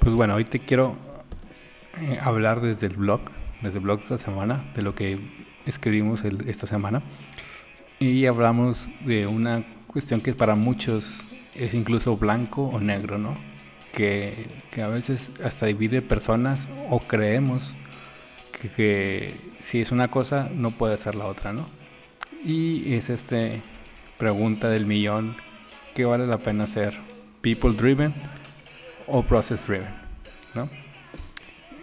Pues bueno, hoy te quiero eh, hablar desde el blog, desde el blog de esta semana, de lo que escribimos esta semana. Y hablamos de una cuestión que para muchos es incluso blanco o negro, ¿no? Que, a veces hasta divide personas o creemos que, que, si es una cosa no puede ser la otra, ¿no? Y es este pregunta del millón, ¿qué vale la pena ser? ¿People driven o process driven? ¿no?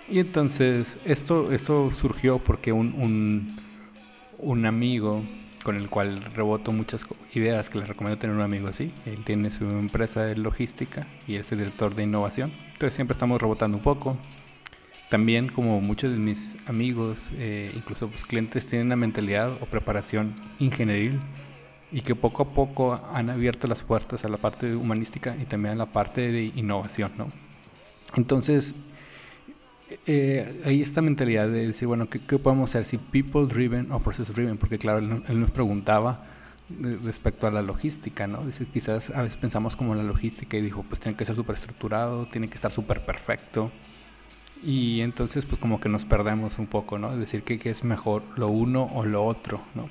Y entonces esto, esto surgió porque un, un, un amigo con el cual reboto muchas ideas que les recomiendo tener un amigo así. Él tiene su empresa de logística y es el director de innovación. Entonces siempre estamos rebotando un poco. También como muchos de mis amigos, eh, incluso pues, clientes, tienen una mentalidad o preparación ingenieril y que poco a poco han abierto las puertas a la parte humanística y también a la parte de innovación. ¿no? Entonces eh, hay esta mentalidad de decir, bueno, ¿qué, podemos hacer? Si people driven o process driven, porque claro, él, nos preguntaba respecto a la logística, ¿no? Dice, quizás a veces pensamos como la logística y dijo, pues tiene que ser súper estructurado, tiene que estar súper perfecto. Y entonces pues como que nos perdemos un poco, ¿no? Decir que, que es mejor lo uno o lo otro, ¿no?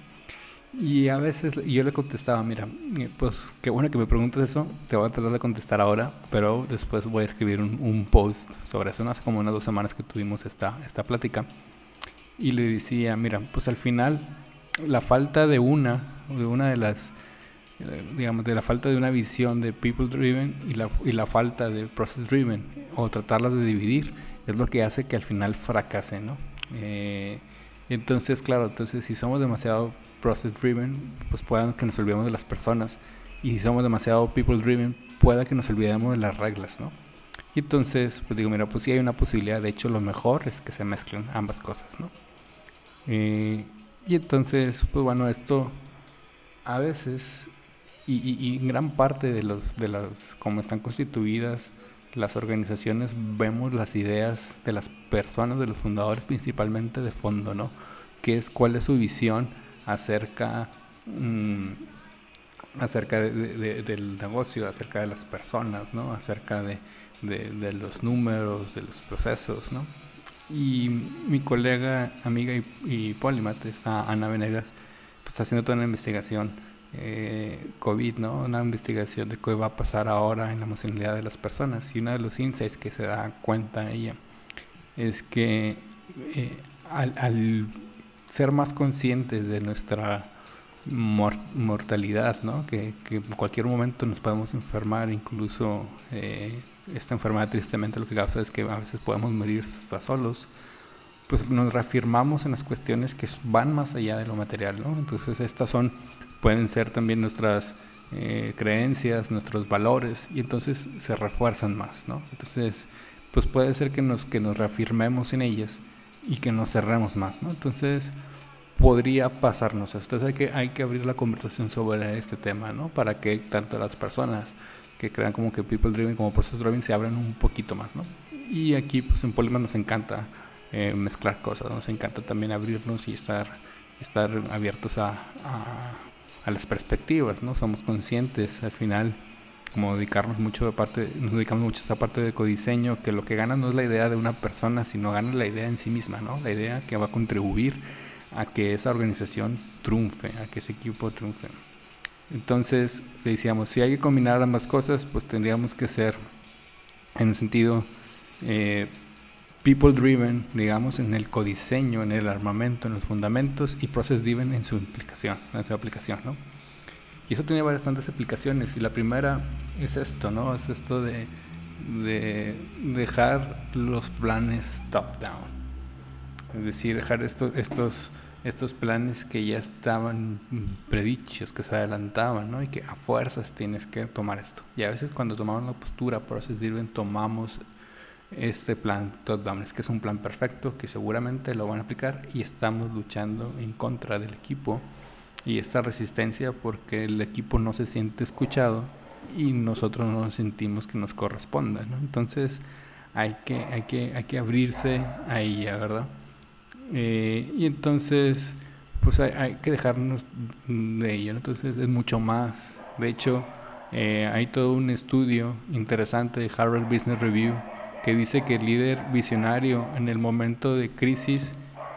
Y a veces yo le contestaba, mira, eh, pues qué bueno que me preguntes eso, te voy a tratar de contestar ahora, pero después voy a escribir un, post sobre eso, hace como unas dos semanas que tuvimos esta, esta plática. Y le decía, mira, pues al final la falta de una, de una de las, eh, digamos, de la falta de una visión de people driven y la, y la falta de process driven, o tratarlas de dividir, es lo que hace que al final fracase, ¿no? Eh, entonces, claro, entonces si somos demasiado process driven, pues puedan que nos olvidemos de las personas. Y si somos demasiado people driven, pueda que nos olvidemos de las reglas, ¿no? Y entonces, pues digo, mira, pues sí hay una posibilidad. De hecho, lo mejor es que se mezclen ambas cosas, ¿no? Eh, y entonces, pues bueno, esto a veces, y, en gran parte de los, de las, como están constituidas las organizaciones, vemos las ideas de las personas, de los fundadores, principalmente de fondo, ¿no? ¿Qué es, cuál es su visión? acerca, mm, acerca del negocio, acerca de las personas, ¿no? acerca de, los números, de los procesos. ¿no? Y mi colega, amiga y, y está Ana Venegas, pues está haciendo toda una investigación eh, COVID, ¿no? Una investigación de qué va a pasar ahora en la emocionalidad de las personas. Y uno de los insights que se da cuenta ella es que eh, al ser más conscientes de nuestra mortalidad, ¿no? Que, en cualquier momento nos podemos enfermar, incluso eh, esta enfermedad tristemente lo que causa es que a veces podemos morir hasta solos, pues nos reafirmamos en las cuestiones que van más allá de lo material, ¿no? Entonces estas son, pueden ser también nuestras eh, creencias, nuestros valores, y entonces se refuerzan más, ¿no? Entonces, pues puede ser que nos, que nos reafirmemos en ellas y que nos cerremos más, ¿no? Entonces podría pasarnos esto. Entonces hay que, hay que abrir la conversación sobre este tema, ¿no? Para que tanto las personas que crean como que People Driven como Process Driven se abran un poquito más, ¿no? Y aquí pues en Polymer nos encanta eh, mezclar cosas, nos encanta también abrirnos y estar, estar abiertos a, a, a las perspectivas, ¿no? Somos conscientes al final como dedicarnos mucho nos dedicamos mucho a esa parte de codiseño, que lo que gana no es la idea de una persona, sino gana la idea en sí misma, ¿no? La idea que va a contribuir a que esa organización triunfe, a que ese equipo triunfe. Entonces, le decíamos, si hay que combinar ambas cosas, pues tendríamos que ser, en un sentido, eh, people driven, digamos, en el codiseño, en el armamento, en los fundamentos, y process driven en su implicación, en su aplicación, ¿no? Y eso tiene bastantes aplicaciones. Y la primera es esto, ¿no? Es esto de, dejar los planes top-down. Es decir, dejar estos, estos, estos planes que ya estaban predichos, que se adelantaban, ¿no? Y que a fuerzas tienes que tomar esto. Y a veces cuando tomamos la postura Process Driven, tomamos este plan top-down. Es que es un plan perfecto, que seguramente lo van a aplicar y estamos luchando en contra del equipo y esta resistencia porque el equipo no se siente escuchado y nosotros no sentimos que nos corresponda, ¿no? Entonces hay que, hay que, hay que abrirse a ella, ¿verdad? Eh, y entonces, pues hay, que dejarnos de ello, entonces es mucho más. De hecho, eh, hay todo un estudio interesante de Harvard Business Review que dice que el líder visionario en el momento de crisis,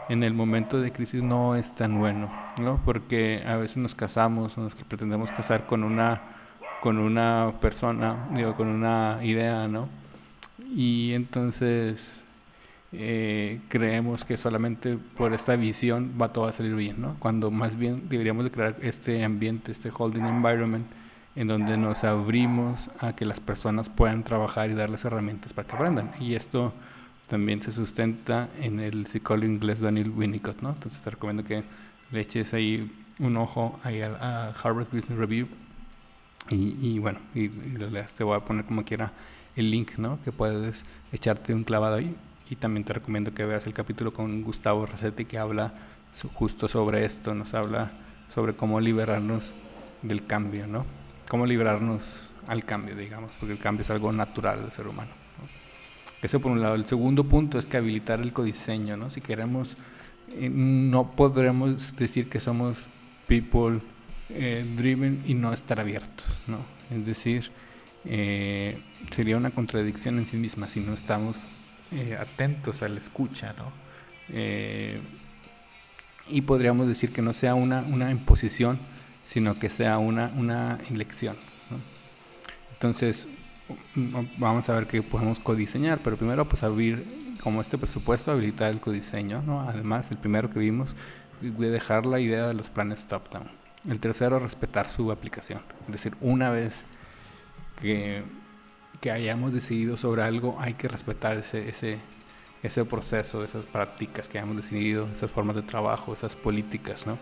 en el momento de crisis no es tan bueno, ¿no? Porque a veces nos casamos, nos pretendemos casar con una, con una persona, digo, con una idea, ¿no? Y entonces eh, creemos que solamente por esta visión va todo a salir bien, ¿no? Cuando más bien deberíamos de crear este ambiente, este holding environment, en donde nos abrimos a que las personas puedan trabajar y darles herramientas para que aprendan. Y esto también se sustenta en el psicólogo inglés Daniel Winnicott, ¿no? Entonces te recomiendo que le eches ahí un ojo ahí a, Harvard Business Review y, bueno, y, Te voy a poner como quiera el link, ¿no? Que puedes echarte un clavado ahí. Y también te recomiendo que veas el capítulo con Gustavo Rossetti que habla justo sobre esto, nos habla sobre cómo liberarnos del cambio, ¿no? cómo librarnos al cambio, digamos, porque el cambio es algo natural del ser humano. Eso por un lado. El segundo punto es que habilitar el codiseño, ¿no? Si queremos, eh, no podremos decir que somos people eh, driven y no estar abiertos, ¿no? Es decir, eh, sería una contradicción en sí misma si no estamos atentos a la escucha, ¿no? y podríamos decir que no sea una, una imposición, sino que sea una, una elección. Entonces, vamos a ver qué podemos codiseñar, pero primero pues abrir como este presupuesto, habilitar el codiseño, ¿no? Además, el primero que vimos, de dejar la idea de los planes top-down. El tercero, respetar su aplicación. Es decir, una vez que, que hayamos decidido sobre algo, hay que respetar ese, ese, ese proceso, esas prácticas que hayamos decidido, esas formas de trabajo, esas políticas, ¿no?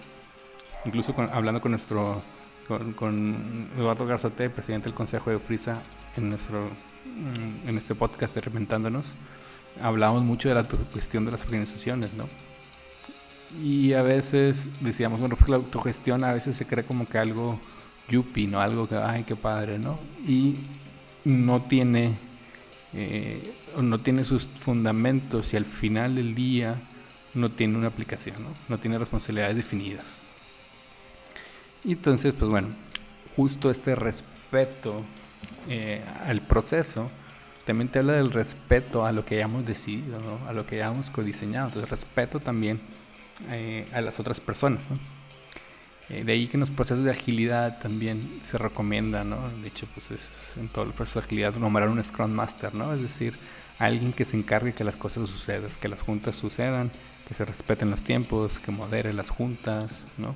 incluso hablando con nuestro con, Eduardo Garzate, presidente del Consejo de Frisa, en nuestro en este podcast de Reventándonos, hablamos mucho de la autogestión de las organizaciones, ¿no? Y a veces decíamos, bueno, pues la autogestión a veces se cree como que algo yuppie, ¿no? Algo que, ay, qué padre, ¿no? Y no tiene, eh, no tiene sus fundamentos y al final del día no tiene una aplicación, ¿no? No tiene responsabilidades definidas. Y entonces, pues bueno, justo este respeto eh, al proceso también te habla del respeto a lo que hayamos decidido, a lo que hayamos codiseñado. Entonces, respeto también eh, a las otras personas. Eh, de ahí que en los procesos de agilidad también se recomienda, ¿no? De hecho, pues es en todo el proceso de agilidad nombrar un Scrum Master, ¿no? Es decir, alguien que se encargue que las cosas sucedan, que las juntas sucedan, que se respeten los tiempos, que modere las juntas, ¿no?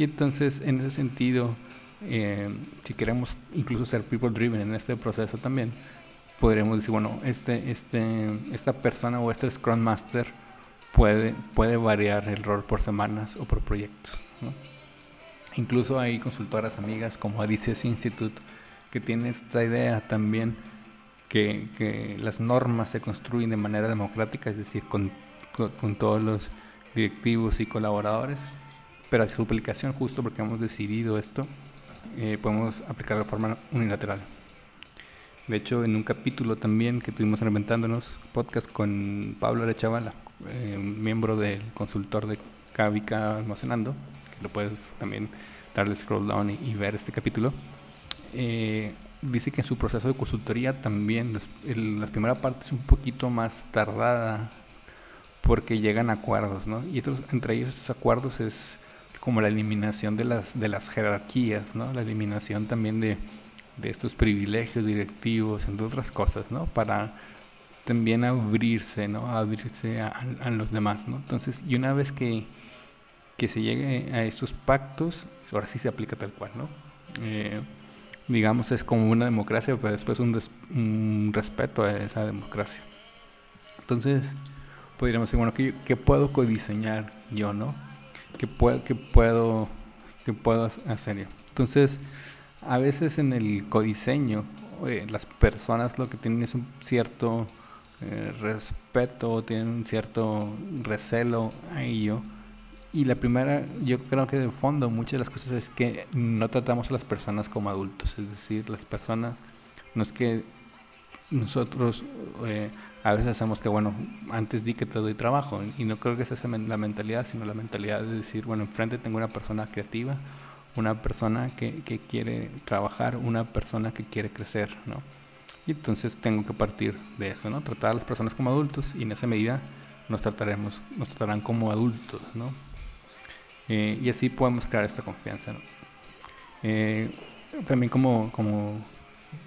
Y entonces, en ese sentido, eh, si queremos incluso ser people driven en este proceso también, podremos decir, bueno, este, este, esta persona o este Scrum Master puede, puede variar el rol por semanas o por proyectos. Incluso hay consultoras amigas como Adices Institute que tienen esta idea también que, que, las normas se construyen de manera democrática, es decir, con, con todos los directivos y colaboradores pero a su aplicación, justo porque hemos decidido esto, eh, podemos aplicar de forma unilateral. De hecho, en un capítulo también que tuvimos reinventándonos, podcast con Pablo Arechavala, eh, miembro del consultor de Cavica Almacenando, que lo puedes también darle scroll down y, ver este capítulo, eh, dice que en su proceso de consultoría también la primera parte es un poquito más tardada porque llegan acuerdos, ¿no? Y estos, entre ellos esos acuerdos es como la eliminación de las, de las jerarquías, ¿no? La eliminación también de, de estos privilegios directivos, entre otras cosas, ¿no? Para también abrirse, ¿no? Abrirse a, los demás, ¿no? Entonces, y una vez que, que se llegue a estos pactos, ahora sí se aplica tal cual, ¿no? Eh, digamos, es como una democracia, pero después un, un respeto a esa democracia. Entonces, podríamos decir, bueno, ¿qué, qué puedo codiseñar yo, no? Que, puedo, que, puedo, que puedo hacer. Entonces, a veces en el codiseño, las personas lo que tienen es un cierto eh, respeto, tienen un cierto recelo a ello, y la primera, yo creo que de fondo muchas de las cosas es que no tratamos a las personas como adultos, es decir, las personas, no es que nosotros eh, a veces hacemos que, bueno, antes di que te doy trabajo, y no creo que esa sea la mentalidad, sino la mentalidad de decir, bueno, enfrente tengo una persona creativa, una persona que, que quiere trabajar, una persona que quiere crecer, ¿no? Y entonces tengo que partir de eso, ¿no? Tratar a las personas como adultos y en esa medida nos trataremos, nos tratarán como adultos, ¿no? Eh, y así podemos crear esta confianza. Eh, también como, como,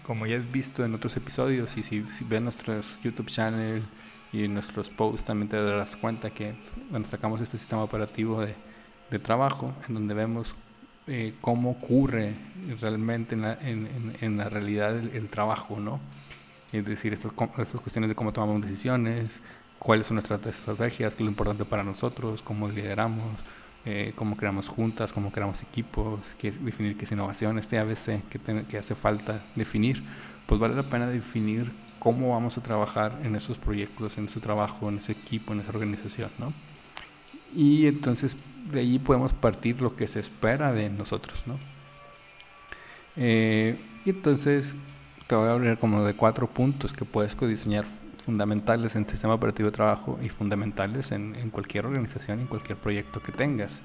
como ya he visto en otros episodios y si, si ves nuestros YouTube channel y nuestros posts también te darás cuenta que bueno, sacamos este sistema operativo de, trabajo en donde vemos eh, cómo ocurre realmente en la, en, la realidad el, trabajo, ¿no? Es decir, estas, estas cuestiones de cómo tomamos decisiones, cuáles son nuestras estrategias, qué es lo importante para nosotros, cómo lideramos, eh, cómo creamos juntas, cómo creamos equipos, qué, definir qué es innovación, este ABC que, que hace falta definir, pues vale la pena definir cómo vamos a trabajar en esos proyectos, en ese trabajo, en ese equipo, en esa organización, ¿no? Y entonces de ahí podemos partir lo que se espera de nosotros, ¿no? Eh, y entonces te voy a hablar como de cuatro puntos que puedes diseñar fundamentales en sistema operativo de trabajo y fundamentales en, cualquier organización, en cualquier proyecto que tengas.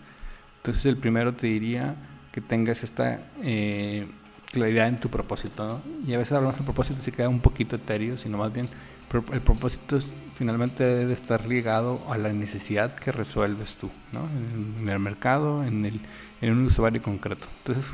Entonces el primero te diría que tengas esta eh, claridad en tu propósito. ¿no? Y a veces hablamos del propósito y se queda un poquito etéreo, sino más bien el propósito finalmente debe estar ligado a la necesidad que resuelves tú, ¿no? en, el mercado, en, el, en un usuario concreto. Entonces,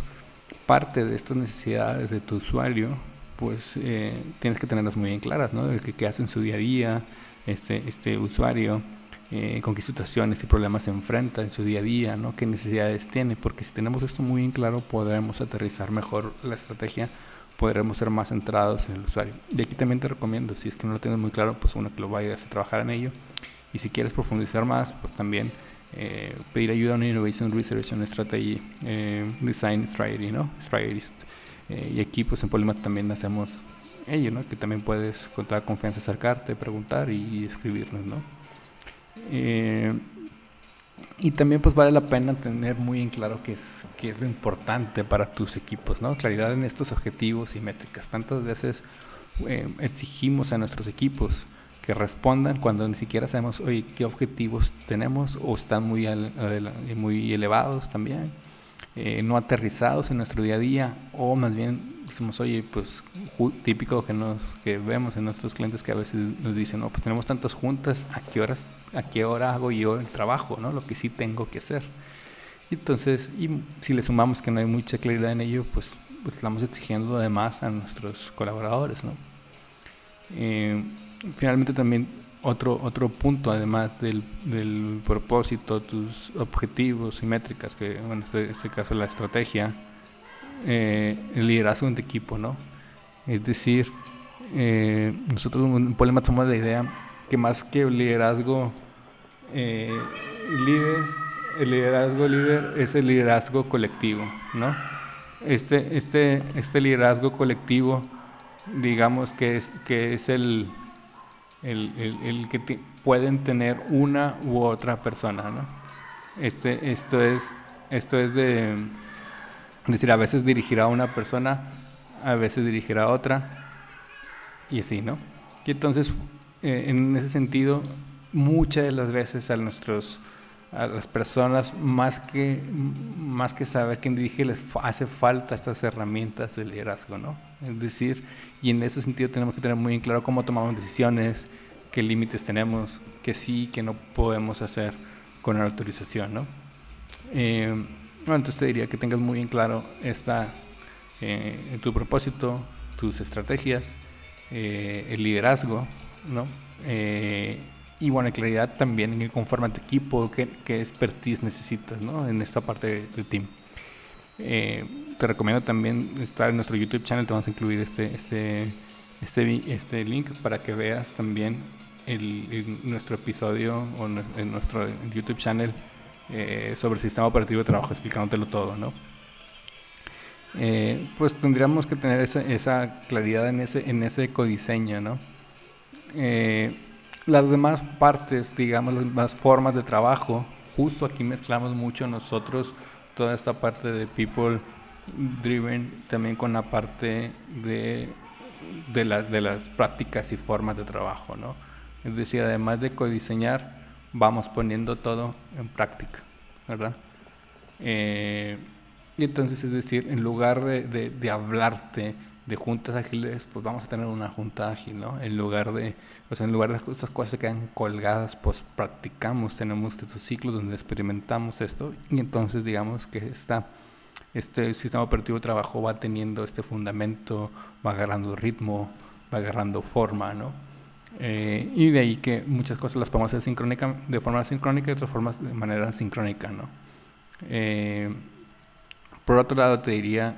parte de estas necesidades de tu usuario pues eh, tienes que tenerlas muy bien claras, ¿no? De qué hace en su día a día este, este usuario, eh, con qué situaciones y problemas se enfrenta en su día a día, ¿no? Qué necesidades tiene, porque si tenemos esto muy bien claro podremos aterrizar mejor la estrategia, podremos ser más centrados en el usuario. Y aquí también te recomiendo, si es que no lo tienes muy claro, pues uno que lo vayas a trabajar en ello. Y si quieres profundizar más, pues también eh, pedir ayuda a un Innovation Research and Strategy Design Strategy, ¿no? Strategist. Eh, y aquí pues en Polymath también hacemos ello, ¿no? Que también puedes con toda confianza acercarte, preguntar y, escribirnos, ¿no? Eh, y también pues vale la pena tener muy en claro qué es, qué es lo importante para tus equipos, ¿no? Claridad en estos objetivos y métricas. Tantas veces eh, exigimos a nuestros equipos que respondan cuando ni siquiera sabemos, oye, qué objetivos tenemos o están muy, muy elevados también eh, no aterrizados en nuestro día a día o más bien decimos, oye, pues típico que, nos, que vemos en nuestros clientes que a veces nos dicen, no, pues tenemos tantas juntas, ¿a qué, horas, ¿a qué hora hago yo el trabajo? ¿no? Lo que sí tengo que hacer. Entonces, y si le sumamos que no hay mucha claridad en ello, pues, pues estamos exigiendo además a nuestros colaboradores. ¿no? Eh, finalmente también otro, otro punto, además del, del, propósito, tus objetivos y métricas, que en este, este, caso la estrategia, eh, el liderazgo tu equipo, ¿no? Es decir, eh, nosotros en Polema tomamos la idea que más que el liderazgo eh, líder, el liderazgo líder es el liderazgo colectivo, ¿no? Este, este, este liderazgo colectivo, digamos que es, que es el el, el, que pueden tener una u otra persona, ¿no? Este, esto, es, esto es de, decir, a veces dirigir a una persona, a veces dirigir a otra, y así, ¿no? Y entonces, eh, en ese sentido, muchas de las veces a nuestros a las personas más que más que saber quién dirige les hace falta estas herramientas de liderazgo no es decir y en ese sentido tenemos que tener muy en claro cómo tomamos decisiones qué límites tenemos qué sí qué no podemos hacer con la autorización no eh, bueno, entonces te diría que tengas muy en claro esta eh, tu propósito tus estrategias eh, el liderazgo no y bueno, claridad también en el conforme tu equipo, qué, qué expertise necesitas ¿no? en esta parte del team. Eh, te recomiendo también estar en nuestro YouTube channel, te vamos a incluir este, este, este, este link para que veas también el, nuestro episodio o en nuestro YouTube channel eh, sobre el sistema operativo de trabajo, explicándotelo todo, ¿no? Eh, pues tendríamos que tener esa, esa, claridad en ese, en ese codiseño, ¿no? Las demás partes, digamos, las demás formas de trabajo justo aquí mezclamos mucho nosotros toda esta parte de people driven también con la parte de, de, de las prácticas y formas de trabajo, ¿no? Es decir, además de codiseñar, vamos poniendo todo en práctica, ¿verdad? Eh, y entonces, es decir, en lugar de, de, de, hablarte de juntas ágiles, pues vamos a tener una junta ágil, ¿no? En lugar de, o sea, en lugar de estas cosas que quedan colgadas, pues practicamos, tenemos estos ciclos donde experimentamos esto y entonces digamos que esta, este sistema operativo de trabajo va teniendo este fundamento, va agarrando ritmo, va agarrando forma, ¿no? Eh, y de ahí que muchas cosas las podemos hacer sincrónica, de forma sincrónica y otras formas de manera sincrónica, ¿no? Eh, por otro lado, te diría,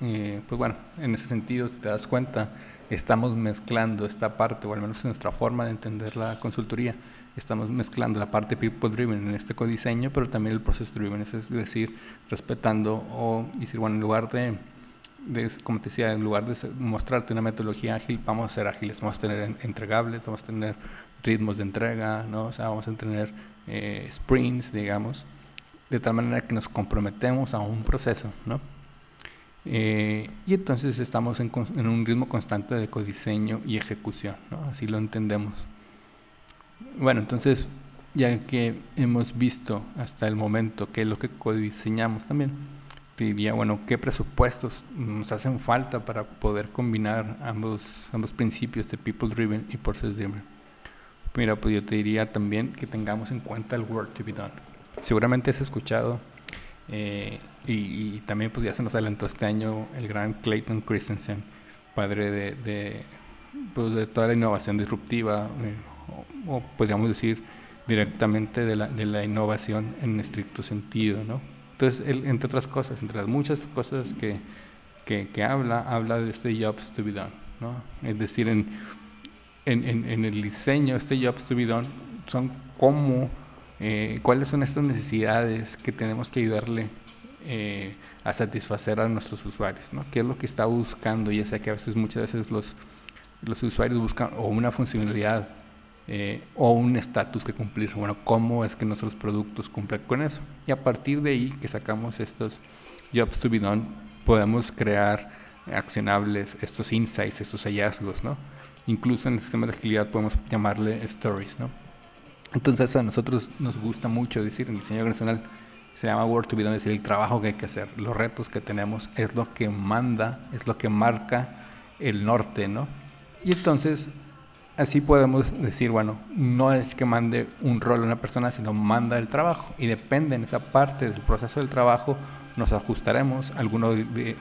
eh, pues bueno, en ese sentido, si te das cuenta, estamos mezclando esta parte, o al menos en nuestra forma de entender la consultoría, estamos mezclando la parte people driven en este codiseño, pero también el process driven, es decir, respetando o decir, bueno, en lugar de, como te decía, en lugar de mostrarte una metodología ágil, vamos a ser ágiles, vamos a tener entregables, vamos a tener ritmos de entrega, ¿no? vamos a tener eh, sprints, digamos, de tal manera que nos comprometemos a un proceso, ¿no? Eh, y entonces estamos en, en, un ritmo constante de codiseño y ejecución, ¿no? Así lo entendemos. Bueno, entonces, ya que hemos visto hasta el momento qué es lo que codiseñamos también, te diría, bueno, ¿qué presupuestos nos hacen falta para poder combinar ambos, ambos principios de People Driven y Process Driven? Mira, pues yo te diría también que tengamos en cuenta el work to be done seguramente has escuchado eh, y, también pues ya se nos adelantó este año el gran Clayton Christensen, padre de, de, pues, de toda la innovación disruptiva, eh, o, podríamos decir directamente de la, de la innovación en estricto sentido, ¿no? Entonces, él, entre otras cosas, entre las muchas cosas que, que, habla, habla de este jobs to be done, ¿no? Es decir, en, en, en, en el diseño, este jobs to be done son cómo eh, cuáles son estas necesidades que tenemos que ayudarle eh, a satisfacer a nuestros usuarios, ¿no? ¿Qué es lo que está buscando? Ya sea que a veces, muchas veces los, los usuarios buscan o una funcionalidad eh, o un estatus que cumplir. Bueno, ¿cómo es que nuestros productos cumplen con eso? Y a partir de ahí que sacamos estos jobs to be done, podemos crear accionables estos insights, estos hallazgos, ¿no? Incluso en el sistema de agilidad podemos llamarle stories, ¿no? Entonces a nosotros nos gusta mucho decir en diseño nacional, se llama Work to be done, es decir, el trabajo que hay que hacer, los retos que tenemos, es lo que manda, es lo que marca el norte, ¿no? Y entonces así podemos decir, bueno, no es que mande un rol a una persona, sino manda el trabajo. Y depende en esa parte del proceso del trabajo, nos ajustaremos, alguno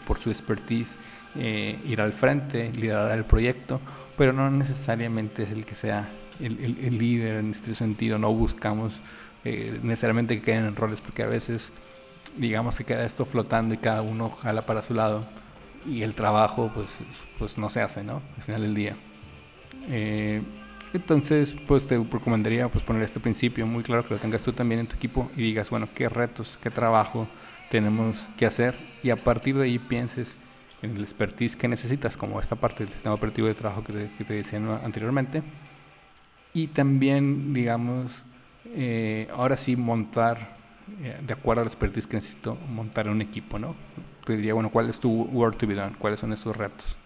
por su expertise eh, ir al frente, liderar el proyecto, pero no necesariamente es el que sea el, líder en este sentido, no buscamos eh, necesariamente que queden en roles, porque a veces digamos que queda esto flotando y cada uno jala para su lado y el trabajo pues, pues no se hace, ¿no? Al final del día. Eh, entonces, pues te recomendaría pues, poner este principio muy claro que lo tengas tú también en tu equipo y digas, bueno, qué retos, qué trabajo tenemos que hacer y a partir de ahí pienses en el expertise que necesitas, como esta parte del sistema operativo de trabajo que te, que te decía anteriormente y también, digamos, eh, ahora sí montar, eh, de acuerdo a la expertise que necesito, montar un equipo, ¿no? Te diría, bueno, ¿cuál es tu work to be done? ¿Cuáles son esos retos?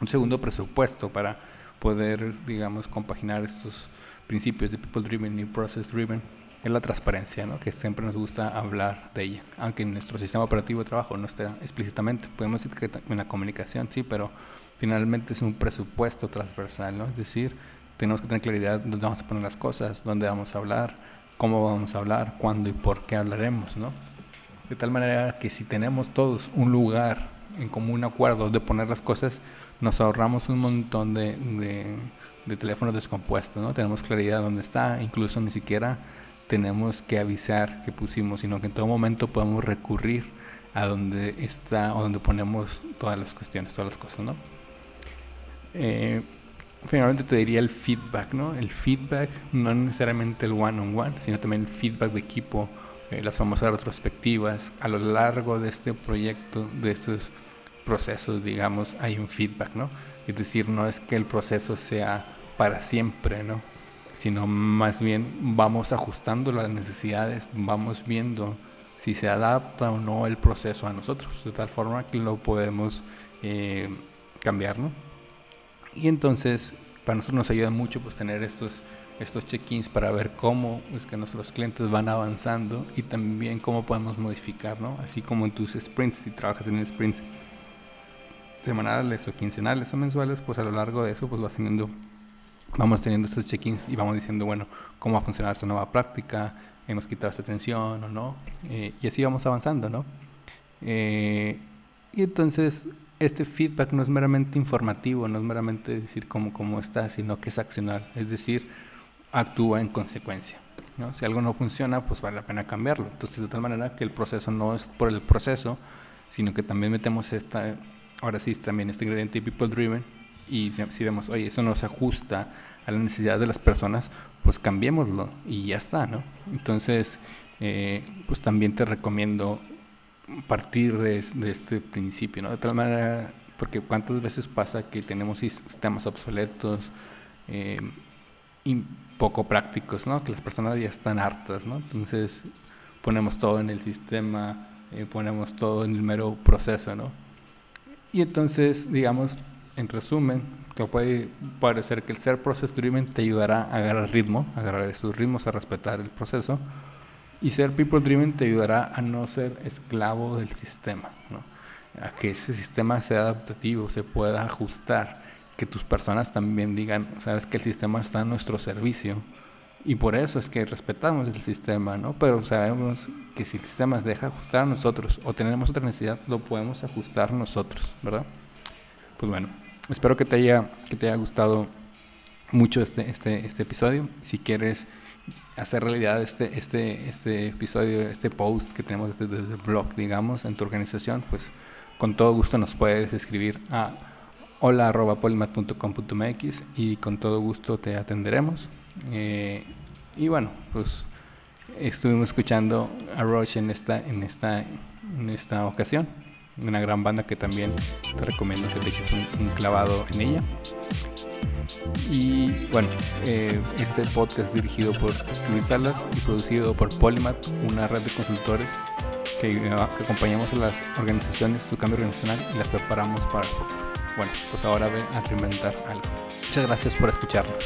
Un segundo presupuesto para poder, digamos, compaginar estos principios de People Driven y Process Driven es la transparencia, ¿no? que siempre nos gusta hablar de ella, aunque en nuestro sistema operativo de trabajo no esté explícitamente, podemos decir que en la comunicación sí, pero finalmente es un presupuesto transversal, ¿no? es decir, tenemos que tener claridad dónde vamos a poner las cosas, dónde vamos a hablar, cómo vamos a hablar, cuándo y por qué hablaremos, ¿no? De tal manera que si tenemos todos un lugar en común acuerdo de poner las cosas, nos ahorramos un montón de, de, teléfonos descompuestos, ¿no? Tenemos claridad dónde está, incluso ni siquiera tenemos que avisar que pusimos, sino que en todo momento podemos recurrir a donde está o donde ponemos todas las cuestiones, todas las cosas, ¿no? Eh, finalmente te diría el feedback, ¿no? El feedback, no necesariamente el one-on-one, sino también el feedback de equipo, eh, las famosas retrospectivas. A lo largo de este proyecto, de estos procesos, digamos, hay un feedback, ¿no? Es decir, no es que el proceso sea para siempre, ¿no? sino más bien vamos ajustando las necesidades, vamos viendo si se adapta o no el proceso a nosotros, de tal forma que lo podemos eh, cambiar, ¿no? Y entonces, para nosotros nos ayuda mucho pues tener estos, estos check-ins para ver cómo es que nuestros clientes van avanzando y también cómo podemos modificar, ¿no? Así como en tus sprints, si trabajas en sprints semanales o quincenales o mensuales, pues a lo largo de eso pues vas teniendo, vamos teniendo estos check-ins y vamos diciendo, bueno, cómo va a esta nueva práctica, hemos quitado esta tensión o no, eh, y así vamos avanzando, ¿no? Eh, y entonces este feedback no es meramente informativo, no es meramente decir cómo, cómo está, sino que es accional, es decir, actúa en consecuencia. ¿no? Si algo no funciona, pues vale la pena cambiarlo. Entonces, de tal manera que el proceso no es por el proceso, sino que también metemos esta, ahora sí, también este ingrediente people driven, y si, vemos, oye, eso no se ajusta a la necesidad de las personas, pues cambiémoslo y ya está, ¿no? Entonces, eh, pues también te recomiendo partir de, este principio, ¿no? De tal manera, porque cuántas veces pasa que tenemos sistemas obsoletos eh, y poco prácticos, ¿no? Que las personas ya están hartas, ¿no? Entonces ponemos todo en el sistema, eh, ponemos todo en el mero proceso, ¿no? Y entonces, digamos, en resumen, que puede parecer que el ser process driven te ayudará a agarrar ritmo, a agarrar esos ritmos, a respetar el proceso. Y ser people driven te ayudará a no ser esclavo del sistema, ¿no? a que ese sistema sea adaptativo, se pueda ajustar, que tus personas también digan, sabes que el sistema está a nuestro servicio y por eso es que respetamos el sistema, ¿no? Pero sabemos que si el sistema deja ajustar a nosotros o tenemos otra necesidad, lo podemos ajustar nosotros, ¿verdad? Pues bueno, espero que te haya, que te haya gustado mucho este, este, este episodio. Si quieres hacer realidad este, este, este episodio, este post que tenemos desde, desde el blog, digamos, en tu organización, pues con todo gusto nos puedes escribir a hola.polimat.com.mx y con todo gusto te atenderemos. Eh, y bueno, pues estuvimos escuchando a Roche en esta, en esta, en esta ocasión una gran banda que también te recomiendo que te eches un, clavado en ella. Y bueno, eh, este podcast es dirigido por Luis Salas y producido por Polymath, una red de consultores que, que acompañamos a las organizaciones, su cambio organizacional y las preparamos para el futuro. Bueno, pues ahora ve a reinventar algo. Muchas gracias por escucharnos.